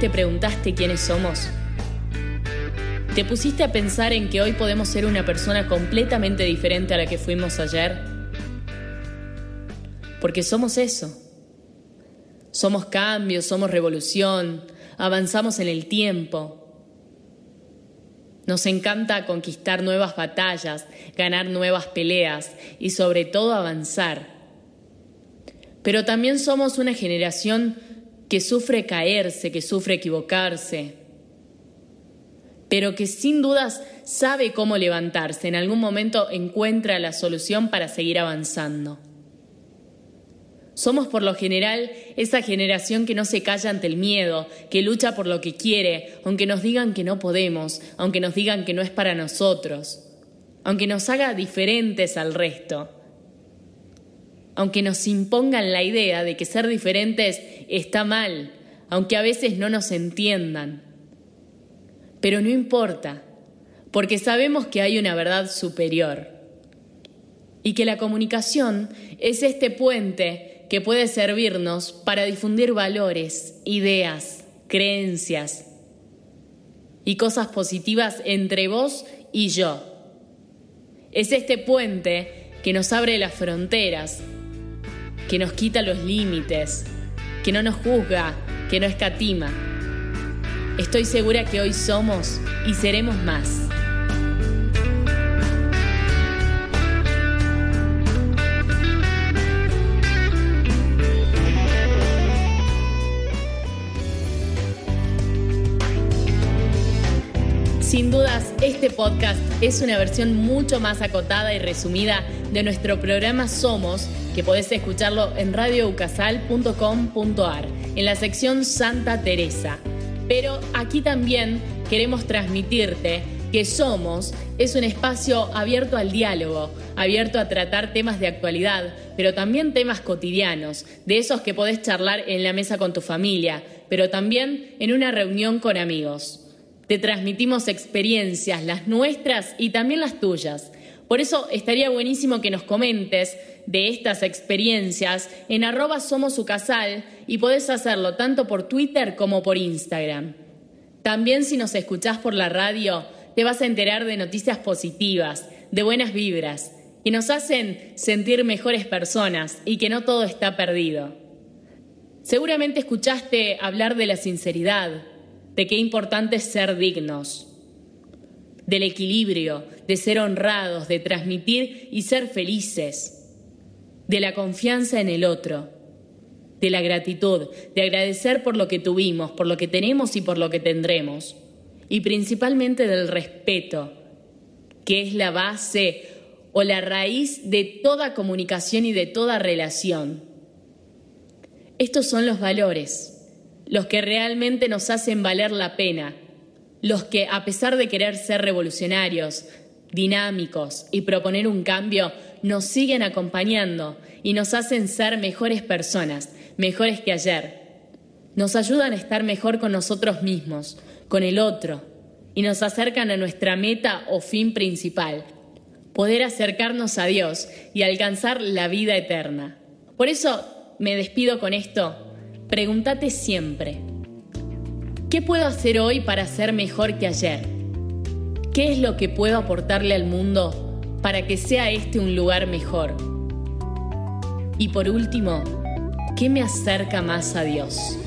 te preguntaste quiénes somos? ¿Te pusiste a pensar en que hoy podemos ser una persona completamente diferente a la que fuimos ayer? Porque somos eso. Somos cambio, somos revolución, avanzamos en el tiempo. Nos encanta conquistar nuevas batallas, ganar nuevas peleas y sobre todo avanzar. Pero también somos una generación que sufre caerse, que sufre equivocarse, pero que sin dudas sabe cómo levantarse, en algún momento encuentra la solución para seguir avanzando. Somos por lo general esa generación que no se calla ante el miedo, que lucha por lo que quiere, aunque nos digan que no podemos, aunque nos digan que no es para nosotros, aunque nos haga diferentes al resto aunque nos impongan la idea de que ser diferentes está mal, aunque a veces no nos entiendan. Pero no importa, porque sabemos que hay una verdad superior y que la comunicación es este puente que puede servirnos para difundir valores, ideas, creencias y cosas positivas entre vos y yo. Es este puente que nos abre las fronteras que nos quita los límites, que no nos juzga, que no escatima. Estoy segura que hoy somos y seremos más. Sin dudas, este podcast es una versión mucho más acotada y resumida de nuestro programa Somos, que podés escucharlo en radioucasal.com.ar, en la sección Santa Teresa. Pero aquí también queremos transmitirte que Somos es un espacio abierto al diálogo, abierto a tratar temas de actualidad, pero también temas cotidianos, de esos que podés charlar en la mesa con tu familia, pero también en una reunión con amigos. Te transmitimos experiencias, las nuestras y también las tuyas. Por eso estaría buenísimo que nos comentes de estas experiencias en arroba somos y podés hacerlo tanto por Twitter como por Instagram. También si nos escuchás por la radio, te vas a enterar de noticias positivas, de buenas vibras, que nos hacen sentir mejores personas y que no todo está perdido. Seguramente escuchaste hablar de la sinceridad, de qué importante es ser dignos del equilibrio, de ser honrados, de transmitir y ser felices, de la confianza en el otro, de la gratitud, de agradecer por lo que tuvimos, por lo que tenemos y por lo que tendremos, y principalmente del respeto, que es la base o la raíz de toda comunicación y de toda relación. Estos son los valores, los que realmente nos hacen valer la pena, los que, a pesar de querer ser revolucionarios, dinámicos y proponer un cambio, nos siguen acompañando y nos hacen ser mejores personas, mejores que ayer. Nos ayudan a estar mejor con nosotros mismos, con el otro, y nos acercan a nuestra meta o fin principal, poder acercarnos a Dios y alcanzar la vida eterna. Por eso me despido con esto. Pregúntate siempre, ¿Qué puedo hacer hoy para ser mejor que ayer? ¿Qué es lo que puedo aportarle al mundo para que sea este un lugar mejor? Y por último, ¿qué me acerca más a Dios?